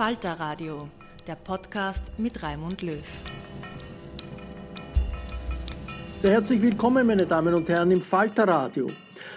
Falter Radio, der Podcast mit Raimund Löw. Sehr herzlich willkommen, meine Damen und Herren, im Falter Radio.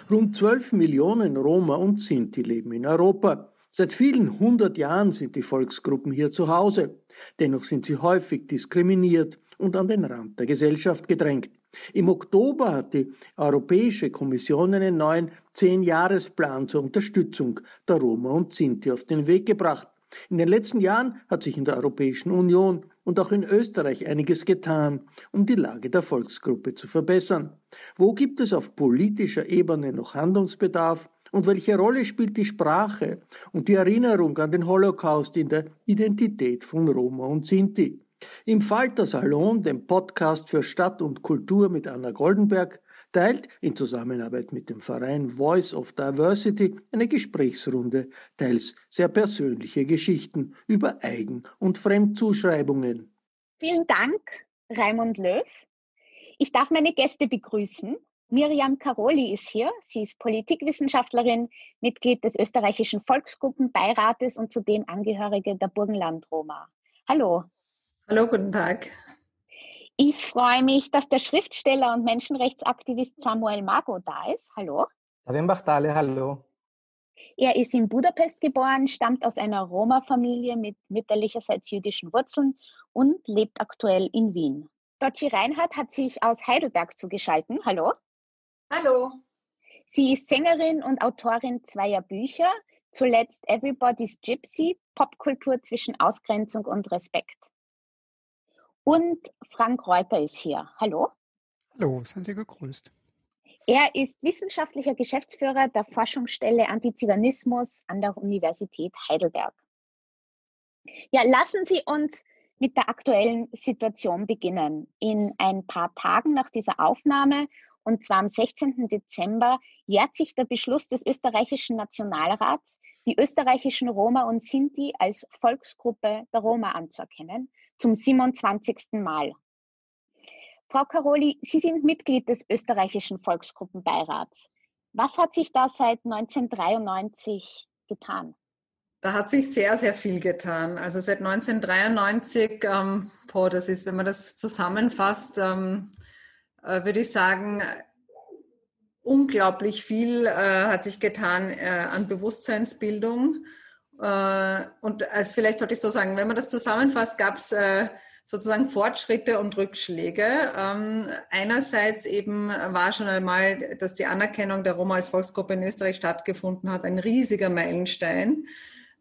Rund 12 Millionen Roma und Sinti leben in Europa. Seit vielen hundert Jahren sind die Volksgruppen hier zu Hause. Dennoch sind sie häufig diskriminiert und an den Rand der Gesellschaft gedrängt. Im Oktober hat die Europäische Kommission einen neuen Zehn-Jahresplan zur Unterstützung der Roma und Sinti auf den Weg gebracht. In den letzten Jahren hat sich in der Europäischen Union und auch in Österreich einiges getan, um die Lage der Volksgruppe zu verbessern. Wo gibt es auf politischer Ebene noch Handlungsbedarf und welche Rolle spielt die Sprache und die Erinnerung an den Holocaust in der Identität von Roma und Sinti? Im Falter Salon, dem Podcast für Stadt und Kultur mit Anna Goldenberg, teilt in Zusammenarbeit mit dem Verein Voice of Diversity eine Gesprächsrunde, teils sehr persönliche Geschichten über Eigen- und Fremdzuschreibungen. Vielen Dank, Raimund Löw. Ich darf meine Gäste begrüßen. Miriam Caroli ist hier. Sie ist Politikwissenschaftlerin, Mitglied des österreichischen Volksgruppenbeirates und zudem Angehörige der Burgenland-Roma. Hallo. Hallo, guten Tag. Ich freue mich, dass der Schriftsteller und Menschenrechtsaktivist Samuel Mago da ist. Hallo. Bachtale, hallo. Er ist in Budapest geboren, stammt aus einer Roma-Familie mit mütterlicherseits jüdischen Wurzeln und lebt aktuell in Wien. Dotschi Reinhardt hat sich aus Heidelberg zugeschaltet. Hallo. Hallo. Sie ist Sängerin und Autorin zweier Bücher, zuletzt Everybody's Gypsy, Popkultur zwischen Ausgrenzung und Respekt. Und Frank Reuter ist hier. Hallo. Hallo, seien Sie gegrüßt. Er ist wissenschaftlicher Geschäftsführer der Forschungsstelle Antiziganismus an der Universität Heidelberg. Ja, lassen Sie uns mit der aktuellen Situation beginnen. In ein paar Tagen nach dieser Aufnahme, und zwar am 16. Dezember, jährt sich der Beschluss des österreichischen Nationalrats, die österreichischen Roma und Sinti als Volksgruppe der Roma anzuerkennen zum 27. Mal. Frau Caroli, Sie sind Mitglied des österreichischen Volksgruppenbeirats. Was hat sich da seit 1993 getan? Da hat sich sehr, sehr viel getan. Also seit 1993, ähm, boah, das ist, wenn man das zusammenfasst, ähm, äh, würde ich sagen, unglaublich viel äh, hat sich getan äh, an Bewusstseinsbildung. Äh, und also vielleicht sollte ich so sagen, wenn man das zusammenfasst, gab es äh, sozusagen Fortschritte und Rückschläge. Ähm, einerseits eben war schon einmal, dass die Anerkennung der Roma als Volksgruppe in Österreich stattgefunden hat, ein riesiger Meilenstein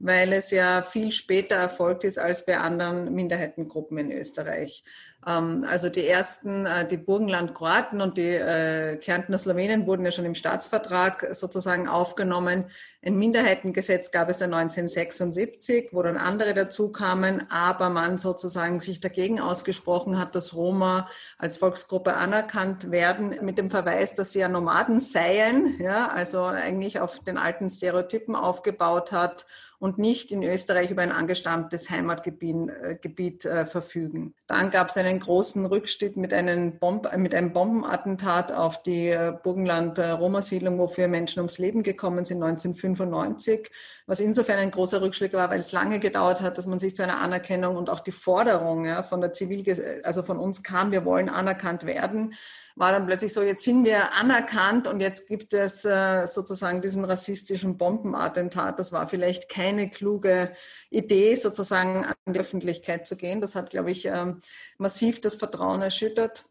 weil es ja viel später erfolgt ist als bei anderen Minderheitengruppen in Österreich. Ähm, also die ersten, äh, die Burgenland-Kroaten und die äh, Kärntner Slowenen wurden ja schon im Staatsvertrag sozusagen aufgenommen. Ein Minderheitengesetz gab es ja 1976, wo dann andere dazu kamen, aber man sozusagen sich dagegen ausgesprochen hat, dass Roma als Volksgruppe anerkannt werden, mit dem Verweis, dass sie ja Nomaden seien, ja, also eigentlich auf den alten Stereotypen aufgebaut hat und nicht in Österreich über ein angestammtes Heimatgebiet äh, Gebiet, äh, verfügen. Dann gab es einen großen Rückschritt mit einem, Bomb, mit einem Bombenattentat auf die äh, Burgenland-Roma-Siedlung, wofür Menschen ums Leben gekommen sind 1995, was insofern ein großer Rückschlag war, weil es lange gedauert hat, dass man sich zu einer Anerkennung und auch die Forderung ja, von der Zivil, also von uns kam, wir wollen anerkannt werden war dann plötzlich so, jetzt sind wir anerkannt und jetzt gibt es äh, sozusagen diesen rassistischen Bombenattentat. Das war vielleicht keine kluge Idee, sozusagen an die Öffentlichkeit zu gehen. Das hat, glaube ich, ähm, massiv das Vertrauen erschüttert.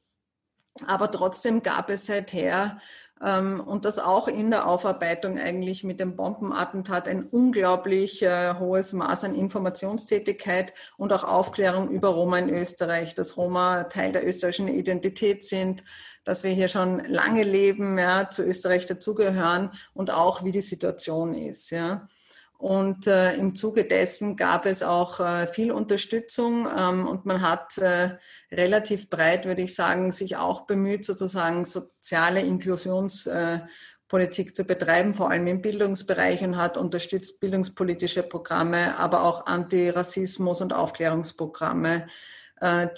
Aber trotzdem gab es seither und das auch in der Aufarbeitung eigentlich mit dem Bombenattentat ein unglaublich äh, hohes Maß an Informationstätigkeit und auch Aufklärung über Roma in Österreich, dass Roma Teil der österreichischen Identität sind, dass wir hier schon lange leben, ja, zu Österreich dazugehören und auch wie die Situation ist. Ja. Und äh, im Zuge dessen gab es auch äh, viel Unterstützung ähm, und man hat äh, relativ breit, würde ich sagen, sich auch bemüht, sozusagen soziale Inklusionspolitik äh, zu betreiben, vor allem im Bildungsbereich und hat unterstützt bildungspolitische Programme, aber auch Antirassismus- und Aufklärungsprogramme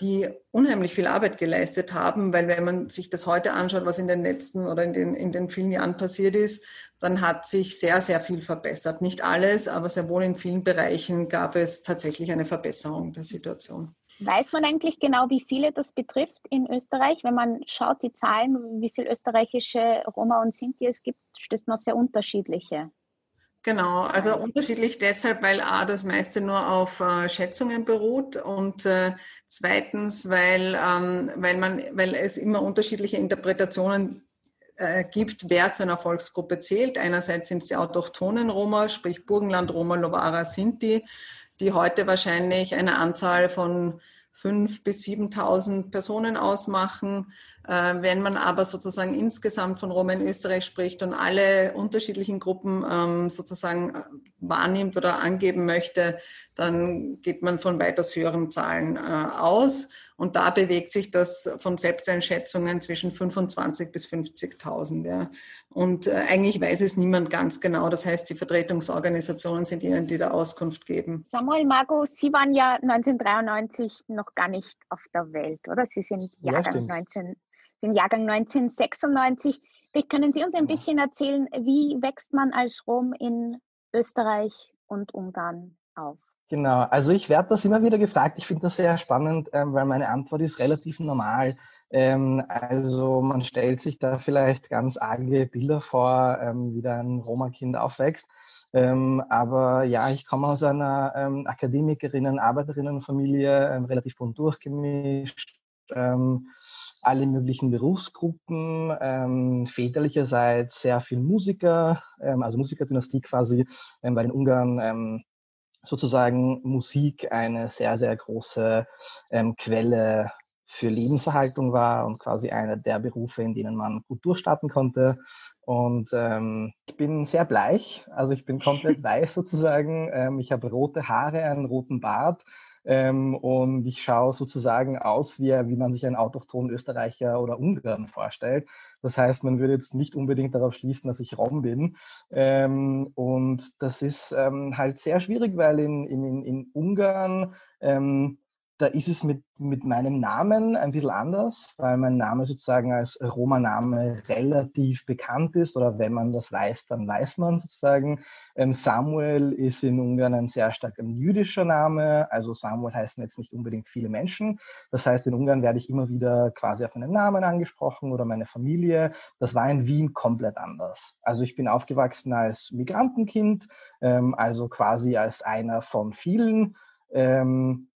die unheimlich viel Arbeit geleistet haben, weil wenn man sich das heute anschaut, was in den letzten oder in den, in den vielen Jahren passiert ist, dann hat sich sehr, sehr viel verbessert. Nicht alles, aber sehr wohl in vielen Bereichen gab es tatsächlich eine Verbesserung der Situation. Weiß man eigentlich genau, wie viele das betrifft in Österreich? Wenn man schaut, die Zahlen, wie viele österreichische Roma und Sinti es gibt, stößt man auf sehr unterschiedliche. Genau, also unterschiedlich deshalb, weil A, das meiste nur auf äh, Schätzungen beruht und äh, zweitens, weil, ähm, weil, man, weil es immer unterschiedliche Interpretationen äh, gibt, wer zu einer Volksgruppe zählt. Einerseits sind es die autochthonen Roma, sprich Burgenland, Roma, Lovara, Sinti, die heute wahrscheinlich eine Anzahl von 5.000 bis 7.000 Personen ausmachen. Äh, wenn man aber sozusagen insgesamt von Roma in Österreich spricht und alle unterschiedlichen Gruppen ähm, sozusagen äh, wahrnimmt oder angeben möchte, dann geht man von weitaus höheren Zahlen äh, aus. Und da bewegt sich das von Selbsteinschätzungen zwischen 25 bis 50.000. Ja. Und äh, eigentlich weiß es niemand ganz genau. Das heißt, die Vertretungsorganisationen sind ihnen, die da Auskunft geben. Samuel Margo, Sie waren ja 1993 noch gar nicht auf der Welt, oder? Sie sind Jahrgang, ja, 19, sind Jahrgang 1996. Vielleicht können Sie uns ein bisschen erzählen, wie wächst man als Rom in Österreich und Ungarn auf? Genau, also ich werde das immer wieder gefragt. Ich finde das sehr spannend, ähm, weil meine Antwort ist relativ normal. Ähm, also man stellt sich da vielleicht ganz arge Bilder vor, ähm, wie da ein Roma-Kind aufwächst. Aber ja, ich komme aus einer ähm, Akademikerinnen, Arbeiterinnenfamilie, relativ bunt durchgemischt, ähm, alle möglichen Berufsgruppen, ähm, väterlicherseits sehr viel Musiker, ähm, also Musikerdynastie quasi, ähm, bei den Ungarn ähm, sozusagen Musik eine sehr, sehr große ähm, Quelle für Lebenserhaltung war und quasi einer der Berufe, in denen man gut durchstarten konnte. Und ähm, ich bin sehr bleich, also ich bin komplett weiß sozusagen. Ähm, ich habe rote Haare, einen roten Bart ähm, und ich schaue sozusagen aus, wie, wie man sich einen autochthonen Österreicher oder Ungarn vorstellt. Das heißt, man würde jetzt nicht unbedingt darauf schließen, dass ich Rom bin. Ähm, und das ist ähm, halt sehr schwierig, weil in, in, in Ungarn ähm, da ist es mit, mit meinem Namen ein bisschen anders, weil mein Name sozusagen als Roma-Name relativ bekannt ist oder wenn man das weiß, dann weiß man sozusagen. Ähm, Samuel ist in Ungarn ein sehr stark ein jüdischer Name, also Samuel heißen jetzt nicht unbedingt viele Menschen. Das heißt, in Ungarn werde ich immer wieder quasi auf meinen Namen angesprochen oder meine Familie. Das war in Wien komplett anders. Also ich bin aufgewachsen als Migrantenkind, ähm, also quasi als einer von vielen. Ähm,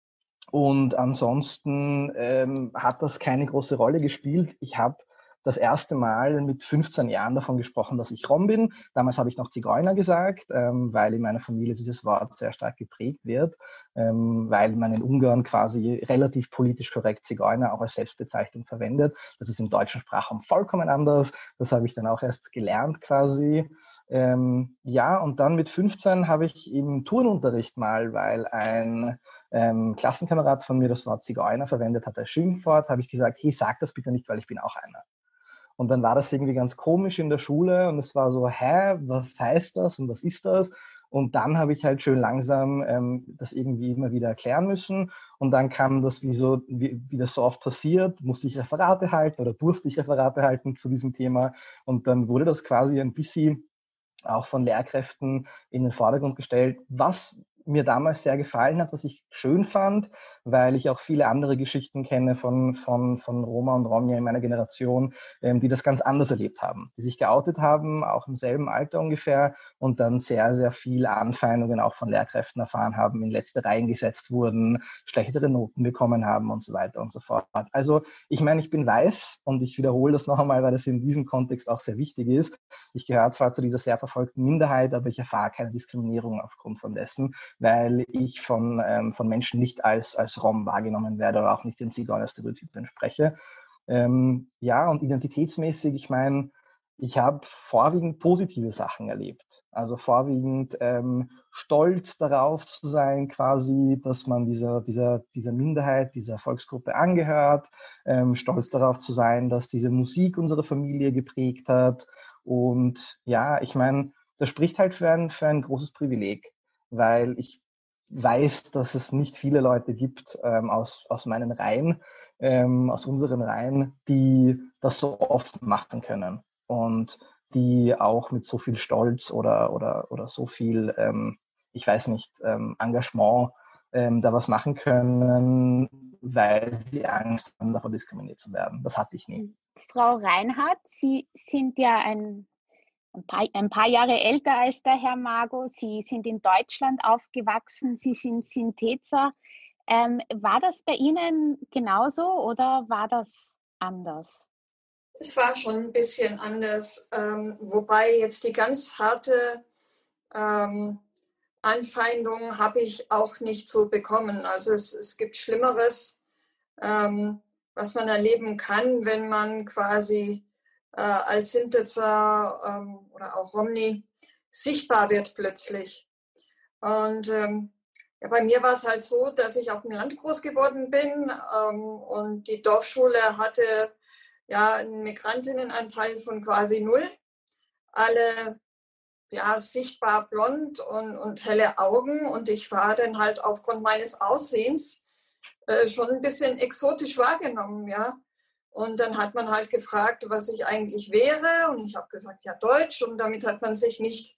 Und ansonsten ähm, hat das keine große Rolle gespielt. Ich habe das erste Mal mit 15 Jahren davon gesprochen, dass ich Rom bin. Damals habe ich noch Zigeuner gesagt, ähm, weil in meiner Familie dieses Wort sehr stark geprägt wird, ähm, weil man in Ungarn quasi relativ politisch korrekt Zigeuner auch als Selbstbezeichnung verwendet. Das ist im deutschen Sprachraum vollkommen anders. Das habe ich dann auch erst gelernt quasi. Ähm, ja, und dann mit 15 habe ich im Turnunterricht mal, weil ein ähm, Klassenkamerad von mir das Wort Zigeuner verwendet hat als Schimpfwort, habe ich gesagt, hey, sag das bitte nicht, weil ich bin auch einer. Und dann war das irgendwie ganz komisch in der Schule und es war so, hä, was heißt das und was ist das? Und dann habe ich halt schön langsam ähm, das irgendwie immer wieder erklären müssen. Und dann kam das, wie, so, wie, wie das so oft passiert, musste ich Referate halten oder durfte ich Referate halten zu diesem Thema. Und dann wurde das quasi ein bisschen auch von Lehrkräften in den Vordergrund gestellt, was mir damals sehr gefallen hat, was ich schön fand, weil ich auch viele andere Geschichten kenne von, von, von Roma und Romja in meiner Generation, ähm, die das ganz anders erlebt haben, die sich geoutet haben, auch im selben Alter ungefähr und dann sehr, sehr viele Anfeindungen auch von Lehrkräften erfahren haben, in letzte Reihen gesetzt wurden, schlechtere Noten bekommen haben und so weiter und so fort. Also ich meine, ich bin weiß und ich wiederhole das noch einmal, weil das in diesem Kontext auch sehr wichtig ist. Ich gehöre zwar zu dieser sehr verfolgten Minderheit, aber ich erfahre keine Diskriminierung aufgrund von dessen, weil ich von, ähm, von Menschen nicht als, als Rom wahrgenommen werde oder auch nicht dem Zigeuner-Stereotyp entspreche. Ähm, ja, und identitätsmäßig, ich meine, ich habe vorwiegend positive Sachen erlebt. Also vorwiegend ähm, stolz darauf zu sein, quasi, dass man dieser, dieser, dieser Minderheit, dieser Volksgruppe angehört, ähm, stolz darauf zu sein, dass diese Musik unsere Familie geprägt hat. Und ja, ich meine, das spricht halt für ein, für ein großes Privileg, weil ich weiß, dass es nicht viele Leute gibt ähm, aus, aus meinen Reihen, ähm, aus unseren Reihen, die das so oft machen können und die auch mit so viel Stolz oder, oder, oder so viel, ähm, ich weiß nicht, ähm, Engagement ähm, da was machen können, weil sie Angst haben, davon diskriminiert zu werden. Das hatte ich nie. Frau Reinhardt, Sie sind ja ein ein paar, ein paar, Jahre älter als der Herr Mago. Sie sind in Deutschland aufgewachsen. Sie sind Synthezer. Ähm, war das bei Ihnen genauso oder war das anders? Es war schon ein bisschen anders, ähm, wobei jetzt die ganz harte ähm, Anfeindung habe ich auch nicht so bekommen. Also es, es gibt Schlimmeres, ähm, was man erleben kann, wenn man quasi äh, als Sintitzer ähm, oder auch Romney sichtbar wird plötzlich. Und ähm, ja, bei mir war es halt so, dass ich auf dem Land groß geworden bin ähm, und die Dorfschule hatte ja einen Migrantinnenanteil von quasi null. Alle ja, sichtbar blond und, und helle Augen und ich war dann halt aufgrund meines Aussehens äh, schon ein bisschen exotisch wahrgenommen, ja. Und dann hat man halt gefragt, was ich eigentlich wäre. Und ich habe gesagt, ja, Deutsch. Und damit hat man sich nicht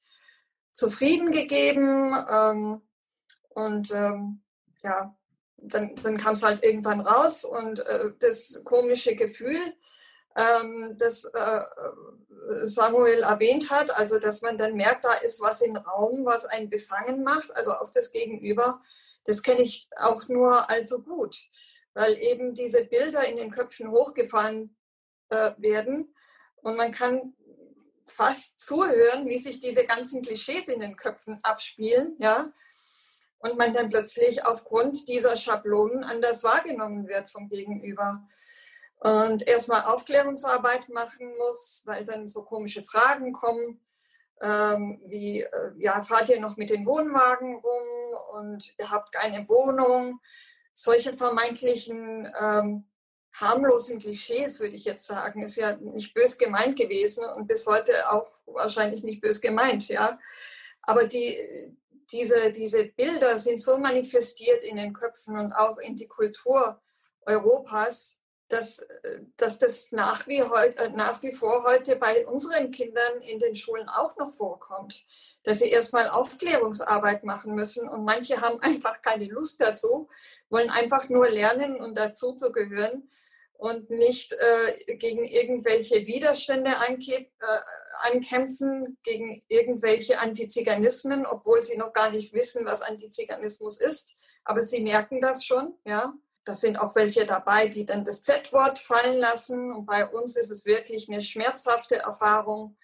zufrieden gegeben. Ähm, und ähm, ja, dann, dann kam es halt irgendwann raus. Und äh, das komische Gefühl, ähm, das äh, Samuel erwähnt hat, also dass man dann merkt, da ist was im Raum, was einen befangen macht, also auch das Gegenüber, das kenne ich auch nur allzu gut weil eben diese Bilder in den Köpfen hochgefahren äh, werden. Und man kann fast zuhören, wie sich diese ganzen Klischees in den Köpfen abspielen, ja, und man dann plötzlich aufgrund dieser Schablonen anders wahrgenommen wird vom Gegenüber. Und erstmal Aufklärungsarbeit machen muss, weil dann so komische Fragen kommen, ähm, wie, äh, ja, fahrt ihr noch mit den Wohnwagen rum und ihr habt keine Wohnung, solche vermeintlichen ähm, harmlosen Klischees, würde ich jetzt sagen, ist ja nicht bös gemeint gewesen und bis heute auch wahrscheinlich nicht bös gemeint, ja. Aber die, diese, diese Bilder sind so manifestiert in den Köpfen und auch in die Kultur Europas, dass, dass das nach wie, heut, äh, nach wie vor heute bei unseren Kindern in den Schulen auch noch vorkommt, dass sie erstmal Aufklärungsarbeit machen müssen und manche haben einfach keine Lust dazu, wollen einfach nur lernen und dazu zu gehören und nicht äh, gegen irgendwelche Widerstände äh, ankämpfen, gegen irgendwelche Antiziganismen, obwohl sie noch gar nicht wissen, was Antiziganismus ist. aber sie merken das schon, ja. Da sind auch welche dabei, die dann das Z-Wort fallen lassen. Und bei uns ist es wirklich eine schmerzhafte Erfahrung,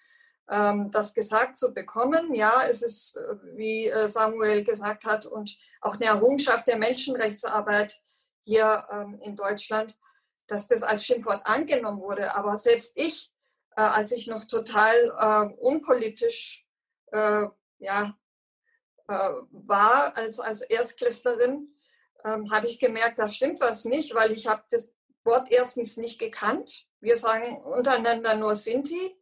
ähm, das gesagt zu bekommen. Ja, es ist, äh, wie äh, Samuel gesagt hat, und auch eine Errungenschaft der Menschenrechtsarbeit hier ähm, in Deutschland, dass das als Schimpfwort angenommen wurde. Aber selbst ich, äh, als ich noch total unpolitisch ja, war als, als Erstklässlerin, ähm, habe ich gemerkt, da stimmt was nicht, weil ich habe das Wort erstens nicht gekannt. Wir sagen untereinander nur Sinti,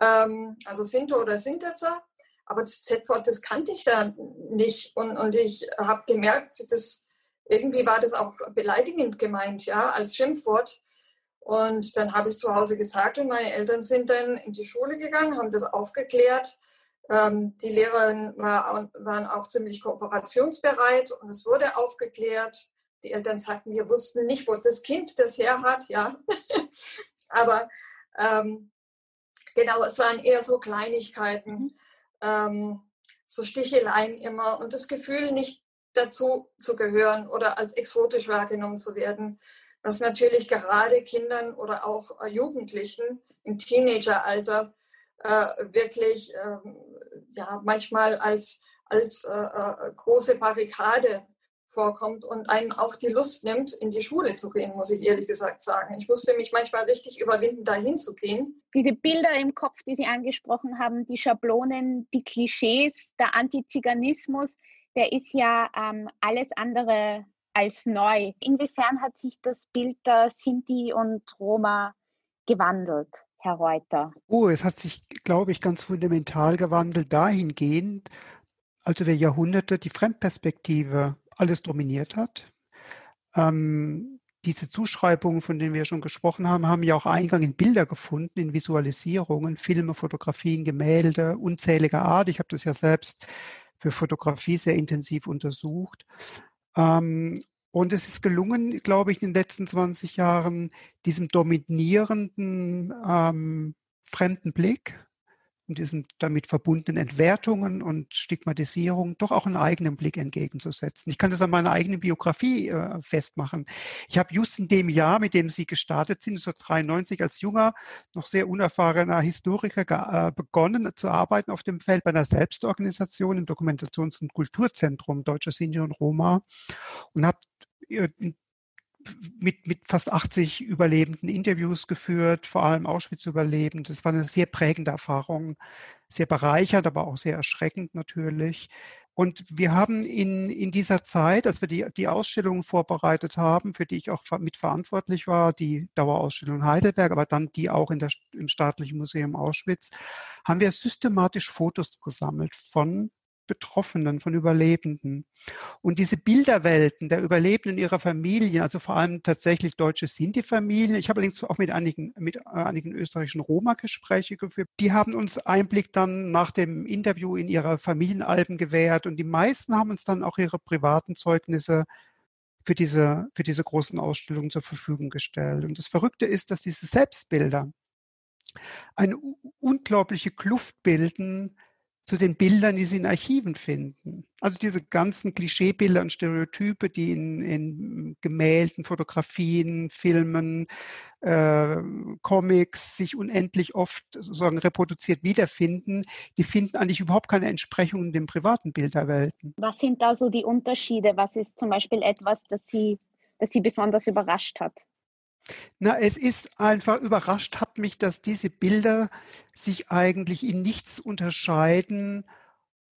ähm, also Sinto oder Sintetzer. Aber das Z-Wort, das kannte ich da nicht. Und, und ich habe gemerkt, dass irgendwie war das auch beleidigend gemeint, ja, als Schimpfwort. Und dann habe ich zu Hause gesagt und meine Eltern sind dann in die Schule gegangen, haben das aufgeklärt. Ähm, die Lehrer war, waren auch ziemlich kooperationsbereit und es wurde aufgeklärt. Die Eltern sagten, wir wussten nicht, wo das Kind das her hat, ja. Aber ähm, genau, es waren eher so Kleinigkeiten, mhm. ähm, so Sticheleien immer und das Gefühl, nicht dazu zu gehören oder als exotisch wahrgenommen zu werden, was natürlich gerade Kindern oder auch äh, Jugendlichen im Teenageralter wirklich äh, ja, manchmal als, als äh, äh, große Barrikade vorkommt und einem auch die Lust nimmt, in die Schule zu gehen, muss ich ehrlich gesagt sagen. Ich musste mich manchmal richtig überwinden, dahin zu gehen. Diese Bilder im Kopf, die Sie angesprochen haben, die Schablonen, die Klischees, der Antiziganismus, der ist ja ähm, alles andere als neu. Inwiefern hat sich das Bild der Sinti und Roma gewandelt? Herr Reuter? Oh, es hat sich, glaube ich, ganz fundamental gewandelt dahingehend, als über Jahrhunderte die Fremdperspektive alles dominiert hat. Ähm, diese Zuschreibungen, von denen wir schon gesprochen haben, haben ja auch Eingang in Bilder gefunden, in Visualisierungen, Filme, Fotografien, Gemälde unzähliger Art. Ich habe das ja selbst für Fotografie sehr intensiv untersucht. Ähm, und es ist gelungen, glaube ich, in den letzten 20 Jahren diesem dominierenden ähm, fremden Blick und diesen damit verbundenen Entwertungen und Stigmatisierung doch auch einen eigenen Blick entgegenzusetzen. Ich kann das an meiner eigenen Biografie äh, festmachen. Ich habe just in dem Jahr, mit dem Sie gestartet sind, 1993 als junger, noch sehr unerfahrener Historiker äh, begonnen zu arbeiten auf dem Feld bei einer Selbstorganisation im Dokumentations- und Kulturzentrum Deutscher Sinti und Roma und habe mit, mit fast 80 Überlebenden Interviews geführt, vor allem Auschwitz-Überlebende. Das war eine sehr prägende Erfahrung, sehr bereichernd, aber auch sehr erschreckend natürlich. Und wir haben in, in dieser Zeit, als wir die, die Ausstellungen vorbereitet haben, für die ich auch mitverantwortlich war, die Dauerausstellung Heidelberg, aber dann die auch in der, im Staatlichen Museum Auschwitz, haben wir systematisch Fotos gesammelt von Betroffenen, von Überlebenden. Und diese Bilderwelten der Überlebenden ihrer Familien, also vor allem tatsächlich deutsche Sinti-Familien, ich habe allerdings auch mit einigen, mit äh, einigen österreichischen Roma-Gespräche geführt, die haben uns Einblick dann nach dem Interview in ihre Familienalben gewährt und die meisten haben uns dann auch ihre privaten Zeugnisse für diese, für diese großen Ausstellungen zur Verfügung gestellt. Und das Verrückte ist, dass diese Selbstbilder eine unglaubliche Kluft bilden zu den Bildern, die Sie in Archiven finden. Also diese ganzen Klischeebilder und Stereotype, die in, in Gemälden, Fotografien, Filmen, äh, Comics sich unendlich oft sozusagen reproduziert wiederfinden, die finden eigentlich überhaupt keine Entsprechung in den privaten Bilderwelten. Was sind da so die Unterschiede? Was ist zum Beispiel etwas, das Sie, das Sie besonders überrascht hat? Na, es ist einfach überrascht hat mich, dass diese Bilder sich eigentlich in nichts unterscheiden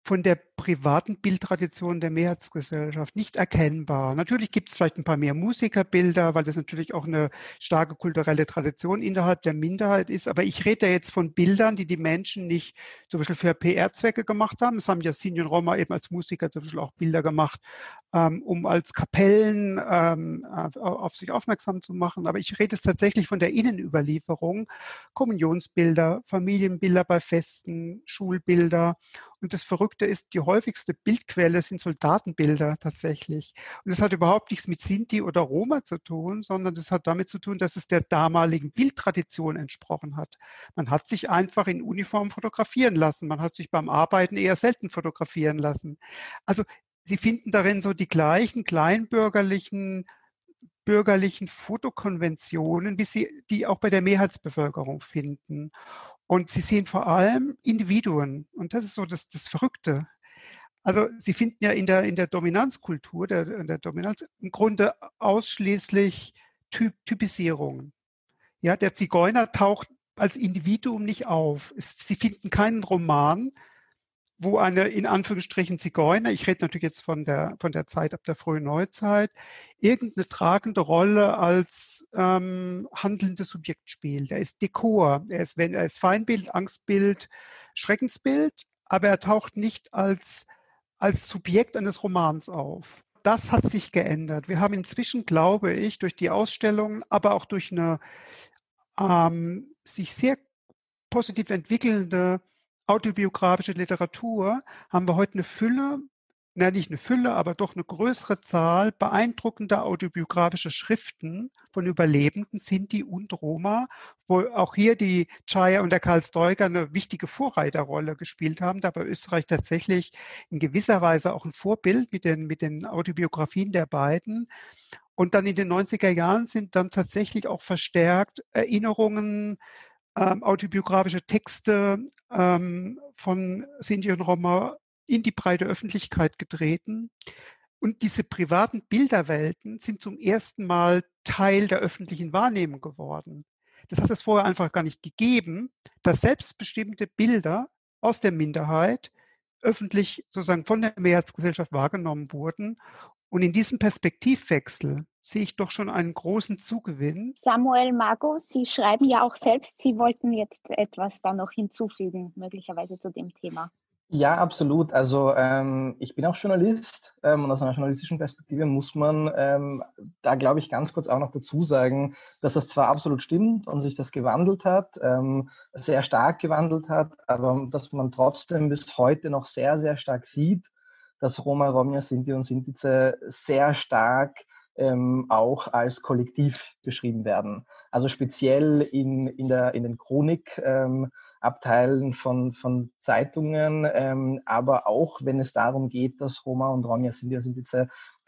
von der privaten Bildtradition der Mehrheitsgesellschaft nicht erkennbar. Natürlich gibt es vielleicht ein paar mehr Musikerbilder, weil das natürlich auch eine starke kulturelle Tradition innerhalb der Minderheit ist. Aber ich rede jetzt von Bildern, die die Menschen nicht zum Beispiel für PR-Zwecke gemacht haben. Es haben ja Sinjon Roma eben als Musiker zum Beispiel auch Bilder gemacht, ähm, um als Kapellen ähm, auf sich aufmerksam zu machen. Aber ich rede es tatsächlich von der Innenüberlieferung. Kommunionsbilder, Familienbilder bei Festen, Schulbilder. Und das Verrückte ist, die häufigste Bildquelle sind Soldatenbilder tatsächlich. Und das hat überhaupt nichts mit Sinti oder Roma zu tun, sondern das hat damit zu tun, dass es der damaligen Bildtradition entsprochen hat. Man hat sich einfach in Uniform fotografieren lassen. Man hat sich beim Arbeiten eher selten fotografieren lassen. Also Sie finden darin so die gleichen kleinbürgerlichen bürgerlichen Fotokonventionen, wie Sie die auch bei der Mehrheitsbevölkerung finden. Und Sie sehen vor allem Individuen. Und das ist so das, das Verrückte. Also Sie finden ja in der, in der Dominanzkultur, der, in der Dominanz im Grunde ausschließlich typ, Typisierungen. Ja, der Zigeuner taucht als Individuum nicht auf. Es, Sie finden keinen Roman, wo eine in Anführungsstrichen Zigeuner, ich rede natürlich jetzt von der, von der Zeit ab der frühen Neuzeit, irgendeine tragende Rolle als ähm, handelndes Subjekt spielt. Er ist Dekor, er ist, wenn, er ist Feindbild, Angstbild, Schreckensbild, aber er taucht nicht als, als Subjekt eines Romans auf. Das hat sich geändert. Wir haben inzwischen, glaube ich, durch die Ausstellungen, aber auch durch eine ähm, sich sehr positiv entwickelnde autobiografische Literatur haben wir heute eine Fülle, na nicht eine Fülle, aber doch eine größere Zahl beeindruckender autobiografischer Schriften von Überlebenden, Sinti und Roma, wo auch hier die Chaya und der Karl Stoiger eine wichtige Vorreiterrolle gespielt haben. Da war Österreich tatsächlich in gewisser Weise auch ein Vorbild mit den, mit den Autobiografien der beiden. Und dann in den 90er Jahren sind dann tatsächlich auch verstärkt Erinnerungen, ähm, autobiografische Texte ähm, von Sinti und Roma in die breite Öffentlichkeit getreten. Und diese privaten Bilderwelten sind zum ersten Mal Teil der öffentlichen Wahrnehmung geworden. Das hat es vorher einfach gar nicht gegeben, dass selbstbestimmte Bilder aus der Minderheit öffentlich sozusagen von der Mehrheitsgesellschaft wahrgenommen wurden. Und in diesem Perspektivwechsel sehe ich doch schon einen großen Zugewinn. Samuel Mago, Sie schreiben ja auch selbst, Sie wollten jetzt etwas da noch hinzufügen, möglicherweise zu dem Thema. Ja, absolut. Also ähm, ich bin auch Journalist ähm, und aus einer journalistischen Perspektive muss man ähm, da, glaube ich, ganz kurz auch noch dazu sagen, dass das zwar absolut stimmt und sich das gewandelt hat, ähm, sehr stark gewandelt hat, aber dass man trotzdem bis heute noch sehr, sehr stark sieht, dass Roma, Romja, Sinti und Sintize sehr stark ähm, auch als Kollektiv beschrieben werden. Also speziell in, in, der, in den Chronikabteilen ähm, von, von Zeitungen, ähm, aber auch wenn es darum geht, dass Roma und Romja sind ja sind jetzt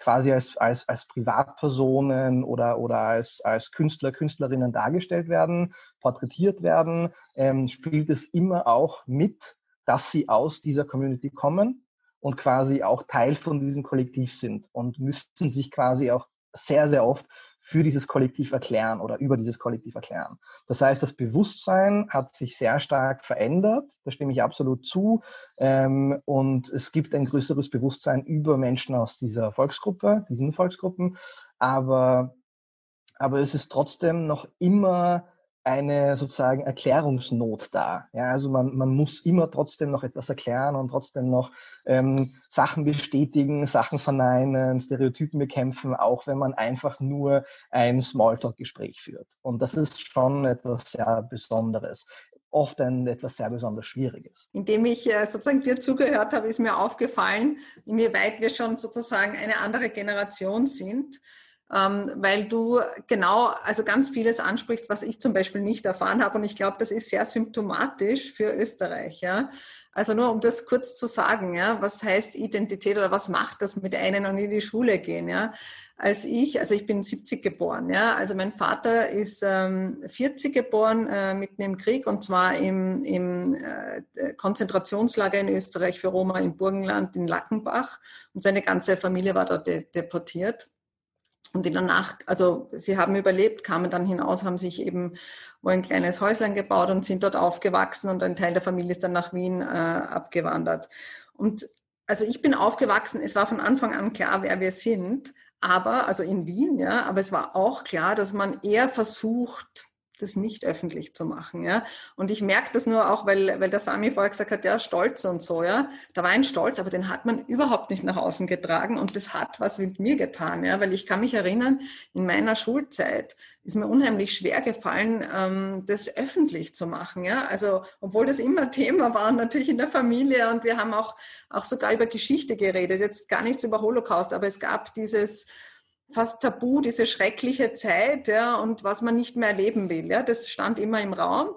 quasi als, als, als Privatpersonen oder, oder als, als Künstler, Künstlerinnen dargestellt werden, porträtiert werden, ähm, spielt es immer auch mit, dass sie aus dieser Community kommen und quasi auch Teil von diesem Kollektiv sind und müssten sich quasi auch sehr, sehr oft für dieses Kollektiv erklären oder über dieses Kollektiv erklären. Das heißt, das Bewusstsein hat sich sehr stark verändert, da stimme ich absolut zu. Ähm, und es gibt ein größeres Bewusstsein über Menschen aus dieser Volksgruppe, diesen Volksgruppen. Aber, aber es ist trotzdem noch immer eine sozusagen Erklärungsnot da. Ja, also man, man muss immer trotzdem noch etwas erklären und trotzdem noch ähm, Sachen bestätigen, Sachen verneinen, Stereotypen bekämpfen, auch wenn man einfach nur ein Smalltalk-Gespräch führt. Und das ist schon etwas sehr Besonderes oft ein etwas sehr besonders Schwieriges. Indem ich äh, sozusagen dir zugehört habe, ist mir aufgefallen, inwieweit wir schon sozusagen eine andere Generation sind ähm, weil du genau, also ganz vieles ansprichst, was ich zum Beispiel nicht erfahren habe. Und ich glaube, das ist sehr symptomatisch für Österreich. Ja? Also nur um das kurz zu sagen, ja, was heißt Identität oder was macht das mit einem und in die Schule gehen? Ja? Als ich, also ich bin 70 geboren, ja, also mein Vater ist ähm, 40 geboren, äh, mitten im Krieg und zwar im, im äh, Konzentrationslager in Österreich für Roma im Burgenland in Lackenbach und seine ganze Familie war dort de deportiert. Und in der Nacht, also sie haben überlebt, kamen dann hinaus, haben sich eben wohl ein kleines Häuslein gebaut und sind dort aufgewachsen und ein Teil der Familie ist dann nach Wien äh, abgewandert. Und also ich bin aufgewachsen, es war von Anfang an klar, wer wir sind, aber, also in Wien, ja, aber es war auch klar, dass man eher versucht, das nicht öffentlich zu machen, ja. Und ich merke das nur auch, weil, weil der Sami vorher gesagt hat, ja, Stolz und so, ja. Da war ein Stolz, aber den hat man überhaupt nicht nach außen getragen und das hat was mit mir getan, ja. Weil ich kann mich erinnern, in meiner Schulzeit ist mir unheimlich schwer gefallen, ähm, das öffentlich zu machen, ja. Also, obwohl das immer Thema war, natürlich in der Familie und wir haben auch, auch sogar über Geschichte geredet, jetzt gar nichts über Holocaust, aber es gab dieses, fast tabu, diese schreckliche Zeit, ja, und was man nicht mehr erleben will. Ja, das stand immer im Raum.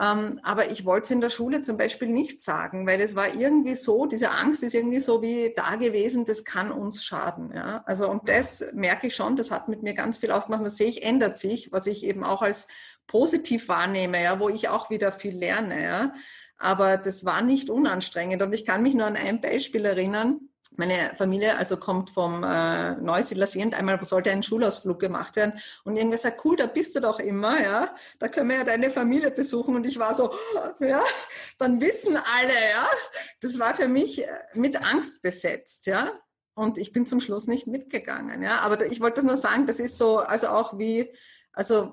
Ähm, aber ich wollte es in der Schule zum Beispiel nicht sagen, weil es war irgendwie so, diese Angst ist irgendwie so wie da gewesen, das kann uns schaden. Ja? Also und das merke ich schon, das hat mit mir ganz viel ausgemacht. Das sehe ich, ändert sich, was ich eben auch als positiv wahrnehme, ja, wo ich auch wieder viel lerne. Ja? Aber das war nicht unanstrengend. Und ich kann mich nur an ein Beispiel erinnern meine Familie also kommt vom äh, Neusiedler See und einmal sollte ein Schulausflug gemacht werden. Und irgendwie gesagt, cool, da bist du doch immer, ja, da können wir ja deine Familie besuchen. Und ich war so, ja, dann wissen alle, ja, das war für mich äh, mit Angst besetzt, ja, und ich bin zum Schluss nicht mitgegangen, ja, aber ich wollte das nur sagen, das ist so, also auch wie also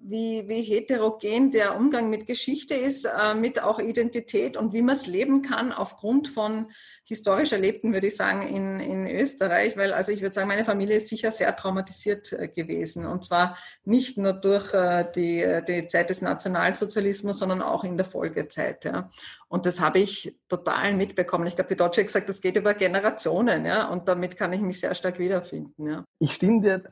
wie, wie heterogen der Umgang mit Geschichte ist, äh, mit auch Identität und wie man es leben kann aufgrund von historisch Erlebten, würde ich sagen, in, in Österreich. Weil, also ich würde sagen, meine Familie ist sicher sehr traumatisiert äh, gewesen. Und zwar nicht nur durch äh, die, die Zeit des Nationalsozialismus, sondern auch in der Folgezeit. Ja. Und das habe ich total mitbekommen. Ich glaube, die Deutsche hat gesagt, das geht über Generationen. Ja. Und damit kann ich mich sehr stark wiederfinden. Ja. Ich stimme dir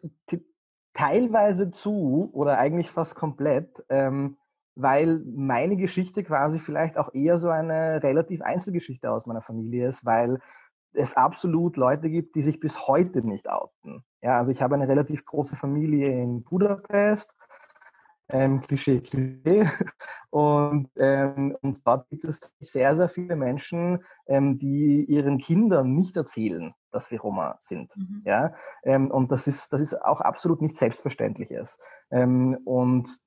teilweise zu oder eigentlich fast komplett, ähm, weil meine Geschichte quasi vielleicht auch eher so eine relativ Einzelgeschichte aus meiner Familie ist, weil es absolut Leute gibt, die sich bis heute nicht outen. Ja, also ich habe eine relativ große Familie in Budapest ähm, Klischee, Klischee. Und, ähm, und dort gibt es sehr, sehr viele Menschen, ähm, die ihren Kindern nicht erzählen, dass wir Roma sind. Mhm. Ja? Ähm, und das ist, das ist auch absolut nicht Selbstverständliches. Ähm, und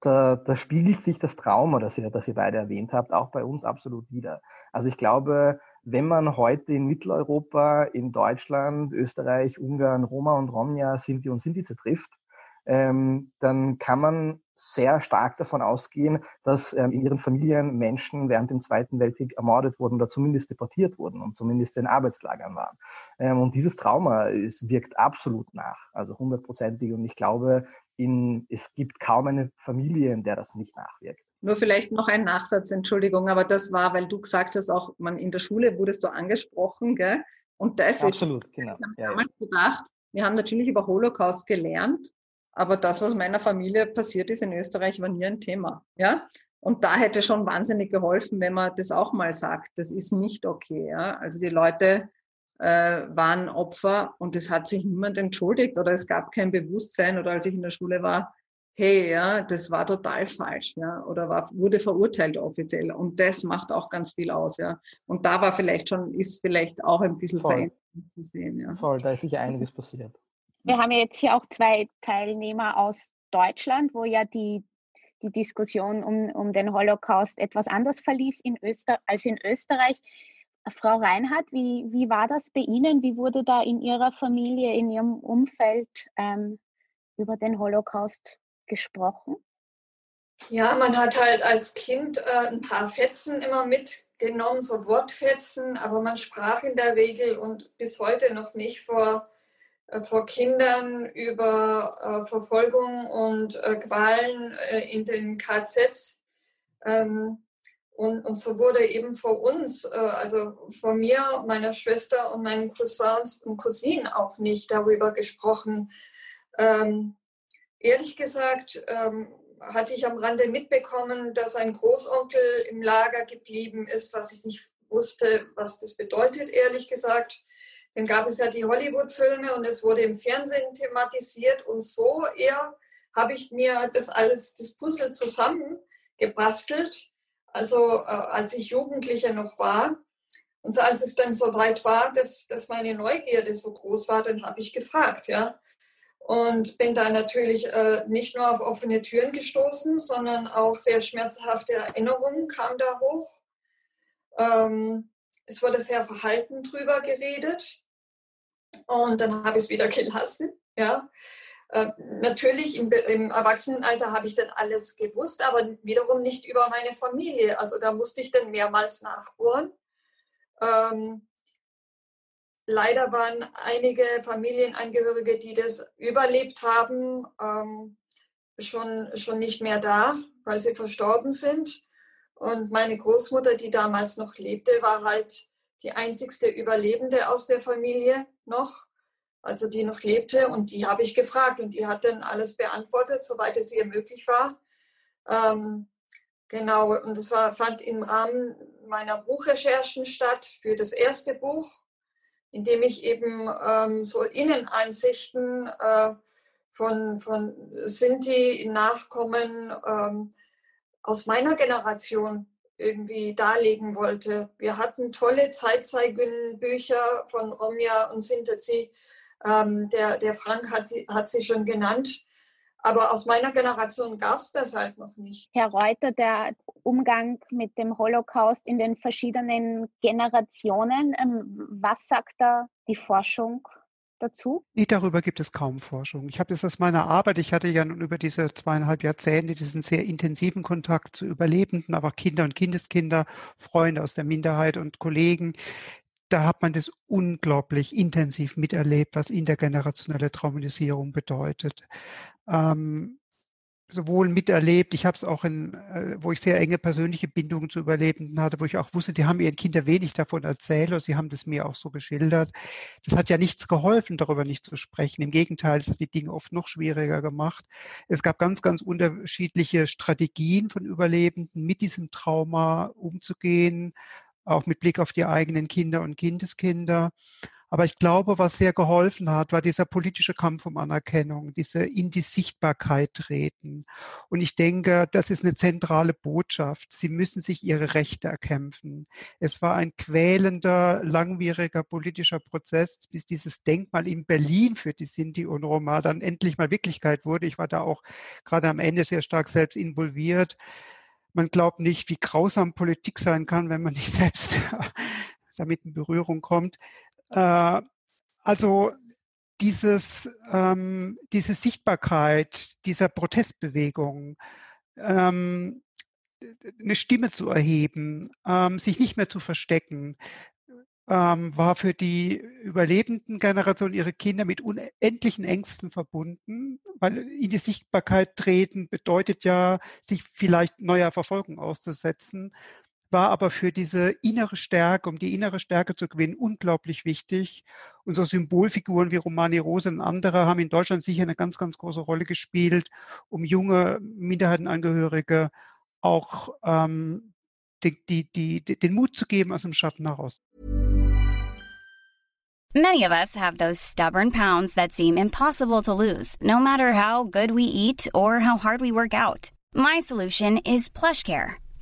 da, da spiegelt sich das Trauma, das ihr, das ihr beide erwähnt habt, auch bei uns absolut wieder. Also ich glaube, wenn man heute in Mitteleuropa, in Deutschland, Österreich, Ungarn, Roma und Romja, Sinti und Sinti trifft, ähm, dann kann man sehr stark davon ausgehen, dass ähm, in ihren Familien Menschen während dem Zweiten Weltkrieg ermordet wurden oder zumindest deportiert wurden und zumindest in Arbeitslagern waren. Ähm, und dieses Trauma ist, wirkt absolut nach, also hundertprozentig. Und ich glaube, in, es gibt kaum eine Familie, in der das nicht nachwirkt. Nur vielleicht noch ein Nachsatz, Entschuldigung, aber das war, weil du gesagt hast, auch man in der Schule wurdest du angesprochen, gell? Und das Absolut, ist, genau. Ich habe damals ja. gedacht, wir haben natürlich über Holocaust gelernt, aber das, was meiner Familie passiert ist in Österreich, war nie ein Thema. Ja? Und da hätte schon wahnsinnig geholfen, wenn man das auch mal sagt. Das ist nicht okay. Ja? Also die Leute äh, waren Opfer und es hat sich niemand entschuldigt oder es gab kein Bewusstsein oder als ich in der Schule war, hey, ja, das war total falsch, ja, oder war, wurde verurteilt offiziell. Und das macht auch ganz viel aus, ja. Und da war vielleicht schon, ist vielleicht auch ein bisschen Voll. zu sehen, ja. Voll, da ist sicher einiges passiert. Wir haben ja jetzt hier auch zwei Teilnehmer aus Deutschland, wo ja die, die Diskussion um, um den Holocaust etwas anders verlief in Öster als in Österreich. Frau Reinhardt, wie, wie war das bei Ihnen? Wie wurde da in Ihrer Familie, in Ihrem Umfeld ähm, über den Holocaust gesprochen? Ja, man hat halt als Kind äh, ein paar Fetzen immer mitgenommen, so Wortfetzen, aber man sprach in der Regel und bis heute noch nicht vor vor Kindern über äh, Verfolgung und äh, Qualen äh, in den KZs. Ähm, und, und so wurde eben vor uns, äh, also vor mir, meiner Schwester und meinen Cousins und Cousinen auch nicht darüber gesprochen. Ähm, ehrlich gesagt ähm, hatte ich am Rande mitbekommen, dass ein Großonkel im Lager geblieben ist, was ich nicht wusste, was das bedeutet, ehrlich gesagt. Dann gab es ja die Hollywood-Filme und es wurde im Fernsehen thematisiert und so eher habe ich mir das alles, das Puzzle zusammengebastelt, also äh, als ich Jugendliche noch war. Und so, als es dann so weit war, dass, dass meine Neugierde so groß war, dann habe ich gefragt, ja. Und bin da natürlich äh, nicht nur auf offene Türen gestoßen, sondern auch sehr schmerzhafte Erinnerungen kamen da hoch. Ähm, es wurde sehr verhalten drüber geredet. Und dann habe ich es wieder gelassen. Ja. Äh, natürlich im, im, Erwachsenenalter habe ich dann alles gewusst, aber wiederum nicht über meine Familie. Also da musste ich dann mehrmals nachbohren. Ähm, leider waren einige Familienangehörige, die das überlebt haben, ähm, schon, schon nicht mehr da, weil sie verstorben sind. Und meine Großmutter, die damals noch lebte, war halt die einzigste Überlebende aus der Familie noch, also die noch lebte. Und die habe ich gefragt und die hat dann alles beantwortet, soweit es ihr möglich war. Ähm, Genau, und das war, fand im Rahmen meiner Buchrecherchen statt für das erste Buch, in dem ich eben ähm, so Inneneinsichten äh, von, von Sinti-Nachkommen ähm, aus meiner Generation irgendwie darlegen wollte. Wir hatten tolle Zeitzeugenbücher von Romja und Sintezi. Ähm, der, der Frank hat, hat sie schon genannt. Aber aus meiner Generation gab es das halt noch nicht. Herr Reuter, der Umgang mit dem Holocaust in den verschiedenen Generationen, ähm, was sagt da die Forschung dazu? Nee, darüber gibt es kaum Forschung. Ich habe es aus meiner Arbeit, ich hatte ja nun über diese zweieinhalb Jahrzehnte diesen sehr intensiven Kontakt zu Überlebenden, aber Kinder und Kindeskinder, Freunde aus der Minderheit und Kollegen. Da hat man das unglaublich intensiv miterlebt, was intergenerationelle Traumatisierung bedeutet. Ähm, sowohl miterlebt, ich habe es auch in, äh, wo ich sehr enge persönliche Bindungen zu Überlebenden hatte, wo ich auch wusste, die haben ihren Kindern wenig davon erzählt und sie haben das mir auch so geschildert. Das hat ja nichts geholfen, darüber nicht zu sprechen. Im Gegenteil, es hat die Dinge oft noch schwieriger gemacht. Es gab ganz, ganz unterschiedliche Strategien von Überlebenden, mit diesem Trauma umzugehen, auch mit Blick auf die eigenen Kinder und Kindeskinder. Aber ich glaube, was sehr geholfen hat, war dieser politische Kampf um Anerkennung, diese in die Sichtbarkeit treten. Und ich denke, das ist eine zentrale Botschaft. Sie müssen sich ihre Rechte erkämpfen. Es war ein quälender, langwieriger politischer Prozess, bis dieses Denkmal in Berlin für die Sinti und Roma dann endlich mal Wirklichkeit wurde. Ich war da auch gerade am Ende sehr stark selbst involviert. Man glaubt nicht, wie grausam Politik sein kann, wenn man nicht selbst damit in Berührung kommt. Äh, also dieses, ähm, diese Sichtbarkeit dieser Protestbewegung, ähm, eine Stimme zu erheben, ähm, sich nicht mehr zu verstecken, ähm, war für die überlebenden Generationen ihre Kinder mit unendlichen Ängsten verbunden, weil in die Sichtbarkeit treten bedeutet ja, sich vielleicht neuer Verfolgung auszusetzen war aber für diese innere Stärke, um die innere Stärke zu gewinnen, unglaublich wichtig. Unsere Symbolfiguren wie Romani Rose und andere haben in Deutschland sicher eine ganz, ganz große Rolle gespielt, um junge Minderheitenangehörige auch ähm, die, die, die, den Mut zu geben, aus dem Schatten heraus. Many of us have those stubborn pounds that seem impossible to lose, no matter how good we eat or how hard we work out. My solution is PlushCare.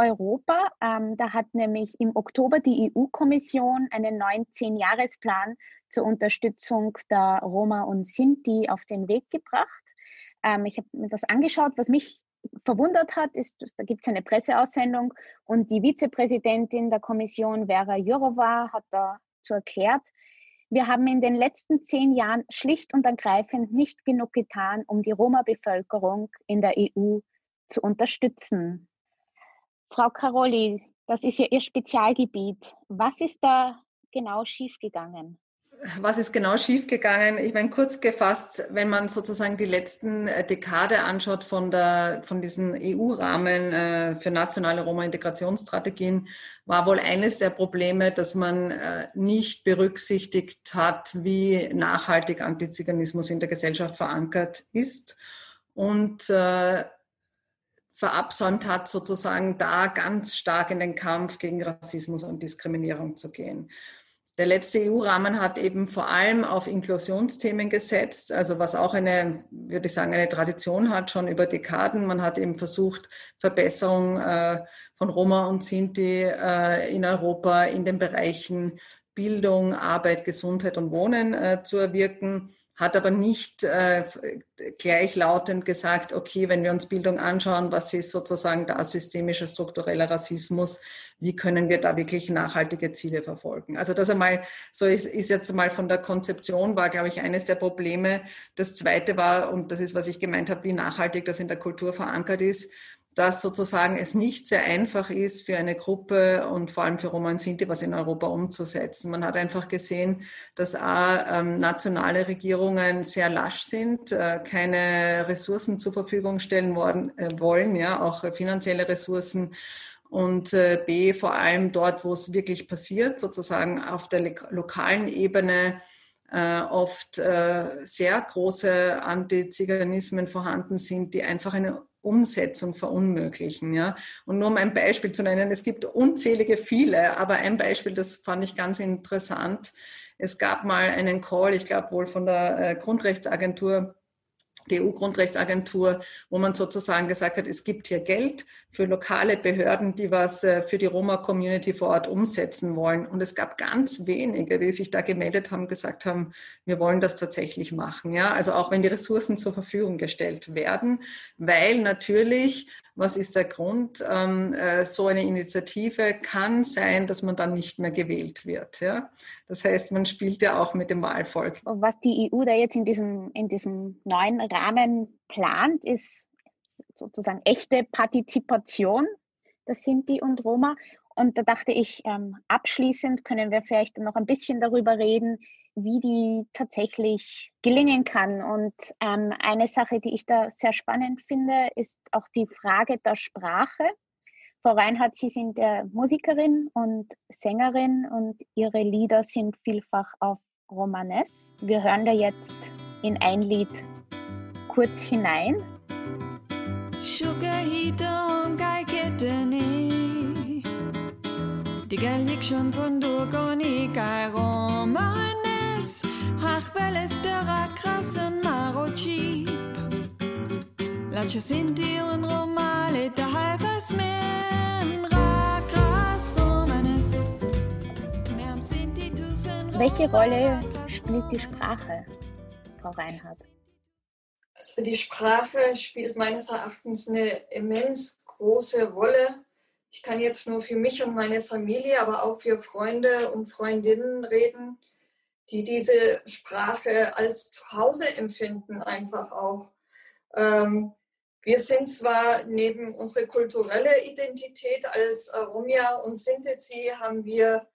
Europa. Ähm, da hat nämlich im Oktober die EU-Kommission einen neuen Zehn-Jahres-Plan zur Unterstützung der Roma und Sinti auf den Weg gebracht. Ähm, ich habe mir das angeschaut. Was mich verwundert hat, ist, da gibt es eine Presseaussendung und die Vizepräsidentin der Kommission, Vera Jourova, hat dazu erklärt, wir haben in den letzten zehn Jahren schlicht und ergreifend nicht genug getan, um die Roma-Bevölkerung in der EU zu unterstützen. Frau Caroli, das ist ja Ihr Spezialgebiet. Was ist da genau schiefgegangen? Was ist genau schiefgegangen? Ich meine, kurz gefasst, wenn man sozusagen die letzten äh, Dekade anschaut von, der, von diesen EU-Rahmen äh, für nationale Roma-Integrationsstrategien, war wohl eines der Probleme, dass man äh, nicht berücksichtigt hat, wie nachhaltig Antiziganismus in der Gesellschaft verankert ist. Und verabsäumt hat, sozusagen da ganz stark in den Kampf gegen Rassismus und Diskriminierung zu gehen. Der letzte EU-Rahmen hat eben vor allem auf Inklusionsthemen gesetzt, also was auch eine, würde ich sagen, eine Tradition hat, schon über Dekaden. Man hat eben versucht, Verbesserung äh, von Roma und Sinti äh, in Europa in den Bereichen Bildung, Arbeit, Gesundheit und Wohnen äh, zu erwirken hat aber nicht äh, gleichlautend gesagt, okay, wenn wir uns Bildung anschauen, was ist sozusagen da systemischer, struktureller Rassismus, wie können wir da wirklich nachhaltige Ziele verfolgen? Also das einmal, so ist, ist jetzt mal von der Konzeption, war, glaube ich, eines der Probleme. Das zweite war, und das ist, was ich gemeint habe, wie nachhaltig das in der Kultur verankert ist, dass sozusagen es nicht sehr einfach ist für eine Gruppe und vor allem für Roma und Sinti was in Europa umzusetzen. Man hat einfach gesehen, dass A, ähm, nationale Regierungen sehr lasch sind, äh, keine Ressourcen zur Verfügung stellen worden, äh, wollen, ja, auch finanzielle Ressourcen und äh, B, vor allem dort, wo es wirklich passiert, sozusagen auf der lokalen Ebene oft sehr große Antiziganismen vorhanden sind, die einfach eine Umsetzung verunmöglichen. Ja? Und nur um ein Beispiel zu nennen, es gibt unzählige viele, aber ein Beispiel, das fand ich ganz interessant. Es gab mal einen Call, ich glaube wohl von der äh, Grundrechtsagentur, die EU-Grundrechtsagentur, wo man sozusagen gesagt hat, es gibt hier Geld für lokale Behörden, die was äh, für die Roma-Community vor Ort umsetzen wollen. Und es gab ganz wenige, die sich da gemeldet haben, gesagt haben, wir wollen das tatsächlich machen. Ja, also auch wenn die Ressourcen zur Verfügung gestellt werden, weil natürlich was ist der Grund? Ähm, äh, so eine Initiative kann sein, dass man dann nicht mehr gewählt wird. Ja? Das heißt, man spielt ja auch mit dem Wahlvolk. Was die EU da jetzt in diesem, in diesem neuen Rahmen plant, ist sozusagen echte Partizipation der Sinti und Roma. Und da dachte ich, ähm, abschließend können wir vielleicht noch ein bisschen darüber reden, wie die tatsächlich gelingen kann. Und ähm, eine Sache, die ich da sehr spannend finde, ist auch die Frage der Sprache. Frau Reinhardt, Sie sind äh, Musikerin und Sängerin und Ihre Lieder sind vielfach auf Romanes. Wir hören da jetzt in ein Lied kurz hinein. Die Gallik schon von Durgoni Roman Bellestera krassen Marochip Lache Sinti und Romale da Haifers Welche Rolle spielt die Sprache, Frau Reinhardt? Also die Sprache spielt meines Erachtens eine immens große Rolle. Ich kann jetzt nur für mich und meine Familie, aber auch für Freunde und Freundinnen reden die diese Sprache als Zuhause empfinden, einfach auch. Ähm, wir sind zwar neben unserer kulturellen Identität als Romja und Sintezi haben wir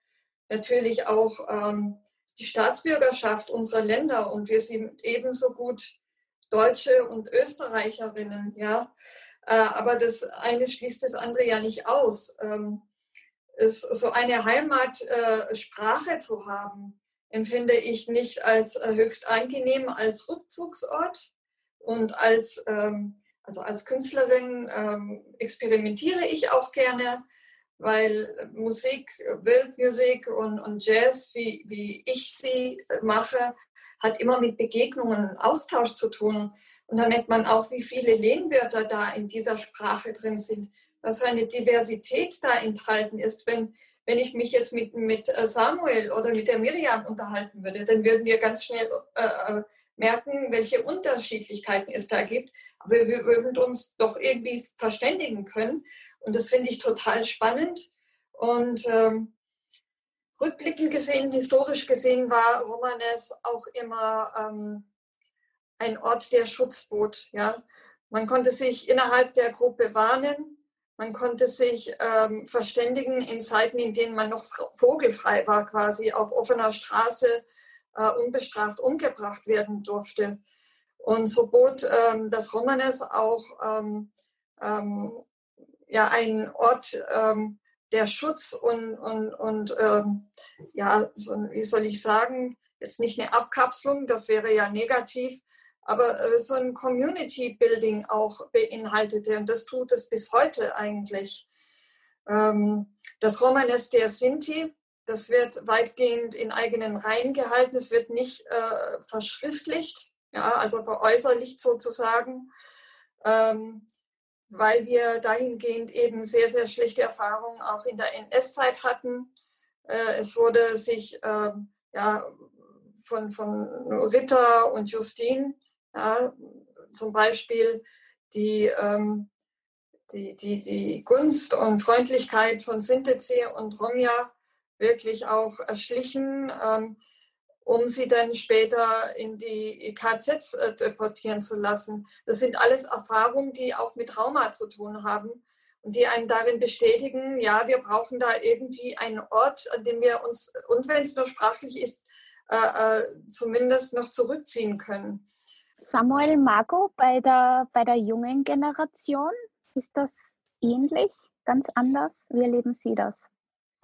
natürlich auch ähm, die Staatsbürgerschaft unserer Länder und wir sind ebenso gut Deutsche und Österreicherinnen, ja. Äh, aber das eine schließt das andere ja nicht aus. Ähm, ist so eine Heimatsprache äh, zu haben, empfinde ich nicht als äh, höchst angenehm, als Rückzugsort und als, ähm, also als Künstlerin ähm, experimentiere ich auch gerne, weil Musik, Weltmusik und, und Jazz, wie, wie ich sie mache, hat immer mit Begegnungen und Austausch zu tun. Und da merkt man auch, wie viele Lehnwörter da in dieser Sprache drin sind, was für eine Diversität da enthalten ist. Wenn wenn ich mich jetzt mit, mit äh, Samuel oder mit der Miriam unterhalten würde, dann würden wir ganz schnell äh, äh, merken, welche Unterschiedlichkeiten es da gibt. Aber wir würden uns doch irgendwie verständigen können. Und das finde ich total spannend. Und ähm, rückblickend gesehen, historisch gesehen, war Romanes auch immer ähm, ein Ort, der Schutz bot. Ja? Man konnte sich innerhalb der Gruppe warnen man konnte sich ähm, verständigen in Zeiten, in denen man noch vogelfrei war, quasi auf offener Straße äh, unbestraft umgebracht werden durfte. Und so bot ähm, das Romanes auch ähm, ähm, ja, einen Ort ähm, der Schutz und, und, und ähm, ja, so, wie soll ich sagen, jetzt nicht eine Abkapselung, das wäre ja negativ, aber äh, so ein Community Building auch beinhaltete. Und das tut es bis heute eigentlich. Ähm, das Romanes der Sinti, das wird weitgehend in eigenen Reihen gehalten. Es wird nicht äh, verschriftlicht, ja, also veräußerlicht sozusagen, ähm, weil wir dahingehend eben sehr, sehr schlechte Erfahrungen auch in der NS-Zeit hatten. Äh, es wurde sich äh, ja, von, von Ritter und Justin ja, zum Beispiel die, ähm, die, die, die Gunst und Freundlichkeit von Sintezi und Romja wirklich auch erschlichen. Um sie dann später in die KZs äh, deportieren zu lassen. Das sind alles Erfahrungen, die auch mit Trauma zu tun haben und die einen darin bestätigen, ja, wir brauchen da irgendwie einen Ort, an dem wir uns, und wenn es nur sprachlich ist, äh, äh, zumindest noch zurückziehen können. Samuel Marco, bei der, bei der jungen Generation, ist das ähnlich, ganz anders? Wie erleben Sie das?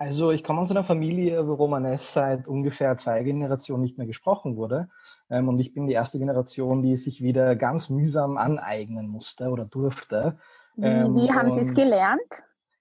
Also ich komme aus einer Familie, wo Romanes seit ungefähr zwei Generationen nicht mehr gesprochen wurde. Ähm, und ich bin die erste Generation, die es sich wieder ganz mühsam aneignen musste oder durfte. Wie, ähm, wie haben Sie es gelernt?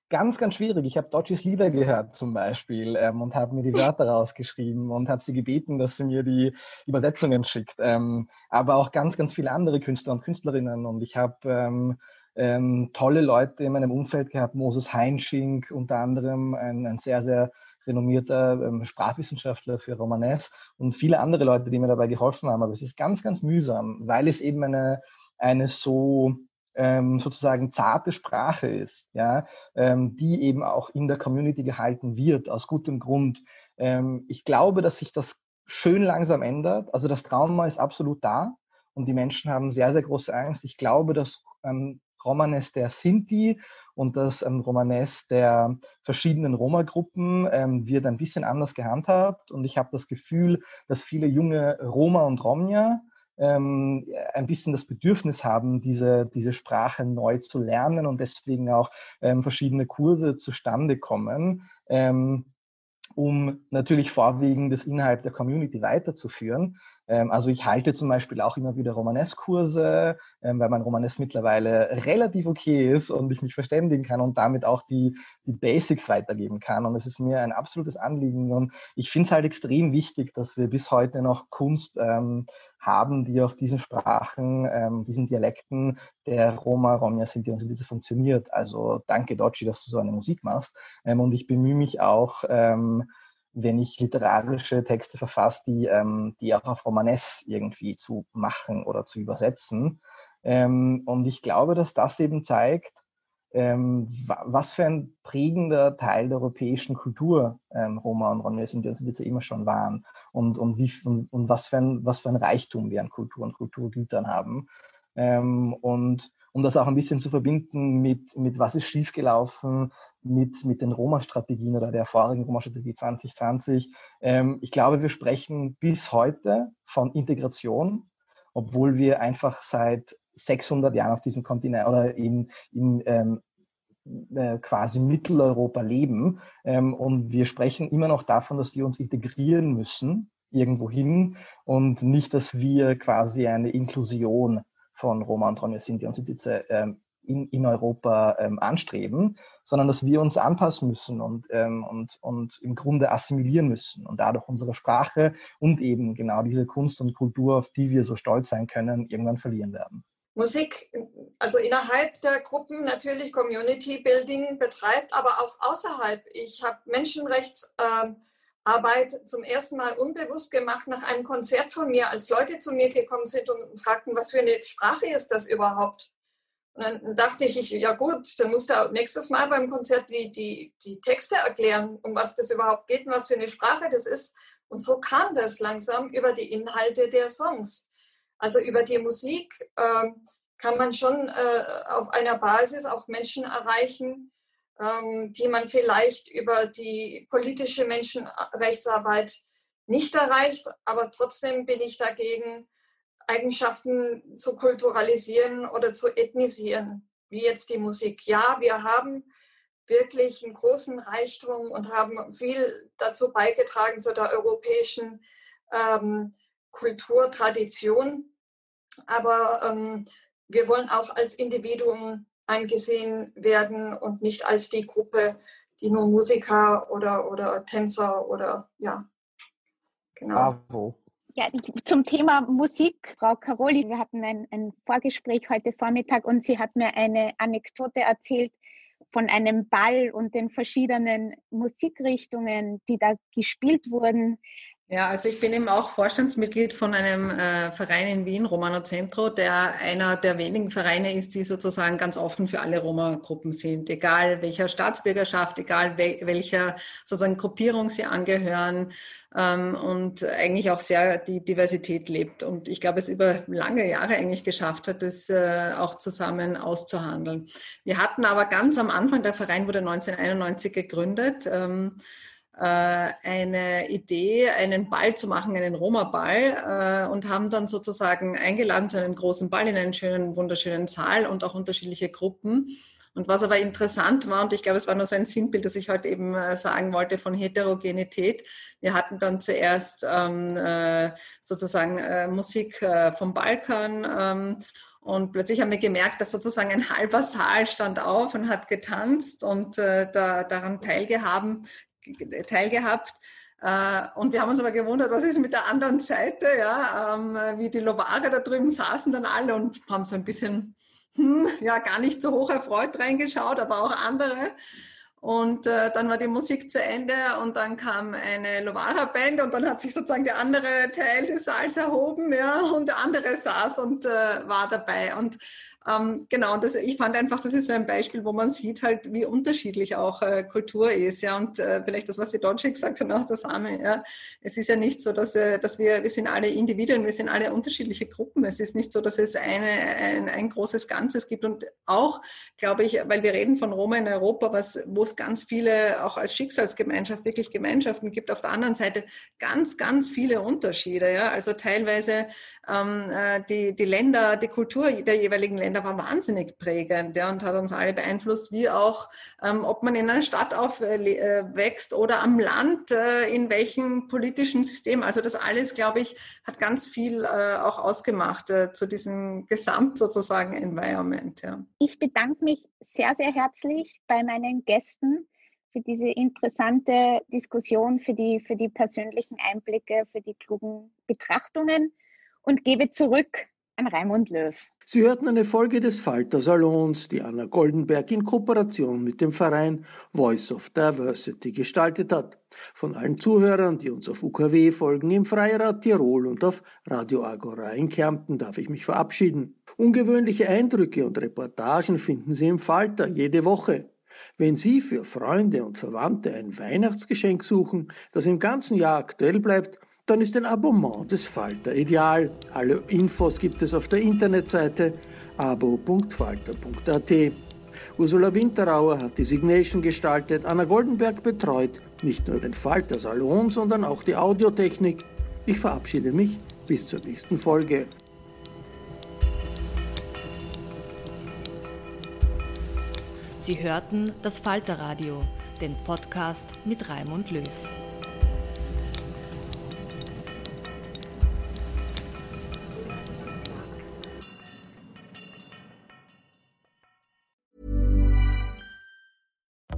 Ganz, ganz schwierig. Ich habe Dodges Lieder gehört zum Beispiel ähm, und habe mir die Wörter rausgeschrieben und habe sie gebeten, dass sie mir die Übersetzungen schickt. Ähm, aber auch ganz, ganz viele andere Künstler und Künstlerinnen. Und ich habe ähm, tolle Leute in meinem Umfeld gehabt. Moses Heinschink unter anderem, ein, ein sehr, sehr renommierter ähm, Sprachwissenschaftler für Romanes und viele andere Leute, die mir dabei geholfen haben. Aber es ist ganz, ganz mühsam, weil es eben eine, eine so ähm, sozusagen zarte Sprache ist, ja, ähm, die eben auch in der Community gehalten wird, aus gutem Grund. Ähm, ich glaube, dass sich das schön langsam ändert. Also das Trauma ist absolut da und die Menschen haben sehr, sehr große Angst. Ich glaube, dass ähm, Romanes der Sinti und das ähm, Romanes der verschiedenen Roma-Gruppen ähm, wird ein bisschen anders gehandhabt. Und ich habe das Gefühl, dass viele junge Roma und Romja ähm, ein bisschen das Bedürfnis haben, diese, diese Sprache neu zu lernen und deswegen auch ähm, verschiedene Kurse zustande kommen, ähm, um natürlich vorwiegend das innerhalb der Community weiterzuführen. Ähm, also ich halte zum Beispiel auch immer wieder Romanes-Kurse, ähm, weil mein Romanes mittlerweile relativ okay ist und ich mich verständigen kann und damit auch die, die Basics weitergeben kann. Und es ist mir ein absolutes Anliegen. Und ich finde es halt extrem wichtig, dass wir bis heute noch Kunst ähm, haben, die auf diesen Sprachen, ähm, diesen Dialekten der Roma, Romja, Sinti und Sinti funktioniert. Also danke, Doci, dass du so eine Musik machst. Ähm, und ich bemühe mich auch, ähm, wenn ich literarische Texte verfasse, die, ähm, die auch auf Romanes irgendwie zu machen oder zu übersetzen. Ähm, und ich glaube, dass das eben zeigt, ähm, was für ein prägender Teil der europäischen Kultur ähm, Roma und Romja sind, die jetzt immer schon waren und, und, wie, und, und was, für ein, was für ein Reichtum wir an Kultur und Kulturgütern haben. Ähm, und um das auch ein bisschen zu verbinden mit, mit was ist schiefgelaufen, mit, mit den Roma-Strategien oder der vorigen Roma-Strategie 2020. Ähm, ich glaube, wir sprechen bis heute von Integration, obwohl wir einfach seit 600 Jahren auf diesem Kontinent oder in, in ähm, äh, quasi Mitteleuropa leben. Ähm, und wir sprechen immer noch davon, dass wir uns integrieren müssen irgendwo hin und nicht, dass wir quasi eine Inklusion von Roma und Roma Sinti und Sintize ähm, in, in Europa ähm, anstreben, sondern dass wir uns anpassen müssen und, ähm, und, und im Grunde assimilieren müssen und dadurch unsere Sprache und eben genau diese Kunst und Kultur, auf die wir so stolz sein können, irgendwann verlieren werden. Musik, also innerhalb der Gruppen natürlich Community Building betreibt, aber auch außerhalb. Ich habe Menschenrechts äh, Arbeit zum ersten Mal unbewusst gemacht nach einem Konzert von mir, als Leute zu mir gekommen sind und fragten, was für eine Sprache ist das überhaupt? Und dann dachte ich, ja gut, dann musst du nächstes Mal beim Konzert die, die, die Texte erklären, um was das überhaupt geht und was für eine Sprache das ist. Und so kam das langsam über die Inhalte der Songs. Also über die Musik äh, kann man schon äh, auf einer Basis auch Menschen erreichen, die man vielleicht über die politische Menschenrechtsarbeit nicht erreicht. Aber trotzdem bin ich dagegen, Eigenschaften zu kulturalisieren oder zu ethnisieren, wie jetzt die Musik. Ja, wir haben wirklich einen großen Reichtum und haben viel dazu beigetragen zu der europäischen ähm, Kulturtradition. Aber ähm, wir wollen auch als Individuum angesehen werden und nicht als die Gruppe, die nur Musiker oder, oder Tänzer oder ja, genau. Bravo. Ja, zum Thema Musik, Frau Caroli, wir hatten ein, ein Vorgespräch heute Vormittag und sie hat mir eine Anekdote erzählt von einem Ball und den verschiedenen Musikrichtungen, die da gespielt wurden. Ja, also ich bin eben auch Vorstandsmitglied von einem äh, Verein in Wien, Romano Centro, der einer der wenigen Vereine ist, die sozusagen ganz offen für alle Roma-Gruppen sind, egal welcher Staatsbürgerschaft, egal wel welcher sozusagen Gruppierung sie angehören ähm, und eigentlich auch sehr die Diversität lebt. Und ich glaube, es über lange Jahre eigentlich geschafft hat, das äh, auch zusammen auszuhandeln. Wir hatten aber ganz am Anfang, der Verein wurde 1991 gegründet. Ähm, äh, eine Idee, einen Ball zu machen, einen Roma-Ball äh, und haben dann sozusagen eingeladen zu einem großen Ball in einen schönen, wunderschönen Saal und auch unterschiedliche Gruppen. Und was aber interessant war, und ich glaube, es war nur so ein Sinnbild, das ich heute eben äh, sagen wollte von Heterogenität. Wir hatten dann zuerst ähm, äh, sozusagen äh, Musik äh, vom Balkan. Ähm, und plötzlich haben wir gemerkt, dass sozusagen ein halber Saal stand auf und hat getanzt und äh, da, daran teilgehaben, teilgehabt. Äh, und wir haben uns aber gewundert, was ist mit der anderen Seite, ja, ähm, wie die Lovare da drüben saßen dann alle und haben so ein bisschen, hm, ja, gar nicht so hoch erfreut reingeschaut, aber auch andere. Und äh, dann war die Musik zu Ende und dann kam eine Lovara-Band und dann hat sich sozusagen der andere Teil des Saals erhoben, ja, und der andere saß und äh, war dabei. Und ähm, genau, das, ich fand einfach, das ist so ein Beispiel, wo man sieht halt, wie unterschiedlich auch äh, Kultur ist, ja, und äh, vielleicht das, was die Deutsche gesagt hat, auch das Arme, ja. Es ist ja nicht so, dass, äh, dass wir, wir sind alle Individuen, wir sind alle unterschiedliche Gruppen. Es ist nicht so, dass es eine, ein, ein großes Ganzes gibt und auch, glaube ich, weil wir reden von Roma in Europa, was, wo es ganz viele, auch als Schicksalsgemeinschaft, wirklich Gemeinschaften gibt, auf der anderen Seite ganz, ganz viele Unterschiede, ja, also teilweise ähm, äh, die, die Länder, die Kultur der jeweiligen Länder war wahnsinnig prägend ja, und hat uns alle beeinflusst, wie auch, ähm, ob man in einer Stadt aufwächst äh, oder am Land, äh, in welchem politischen System. Also das alles, glaube ich, hat ganz viel äh, auch ausgemacht äh, zu diesem Gesamt sozusagen Environment. Ja. Ich bedanke mich sehr, sehr herzlich bei meinen Gästen für diese interessante Diskussion, für die, für die persönlichen Einblicke, für die klugen Betrachtungen und gebe zurück an Raimund Löw. Sie hörten eine Folge des Falter Salons, die Anna Goldenberg in Kooperation mit dem Verein Voice of Diversity gestaltet hat. Von allen Zuhörern, die uns auf UKW folgen, im Freirad Tirol und auf Radio Agora in Kärnten darf ich mich verabschieden. Ungewöhnliche Eindrücke und Reportagen finden Sie im Falter jede Woche. Wenn Sie für Freunde und Verwandte ein Weihnachtsgeschenk suchen, das im ganzen Jahr aktuell bleibt, dann ist ein Abonnement des Falter ideal. Alle Infos gibt es auf der Internetseite abo.falter.at. Ursula Winterauer hat die Signation gestaltet, Anna Goldenberg betreut nicht nur den Falter Salon, sondern auch die Audiotechnik. Ich verabschiede mich bis zur nächsten Folge. Sie hörten das Falterradio, den Podcast mit Raimund Löw.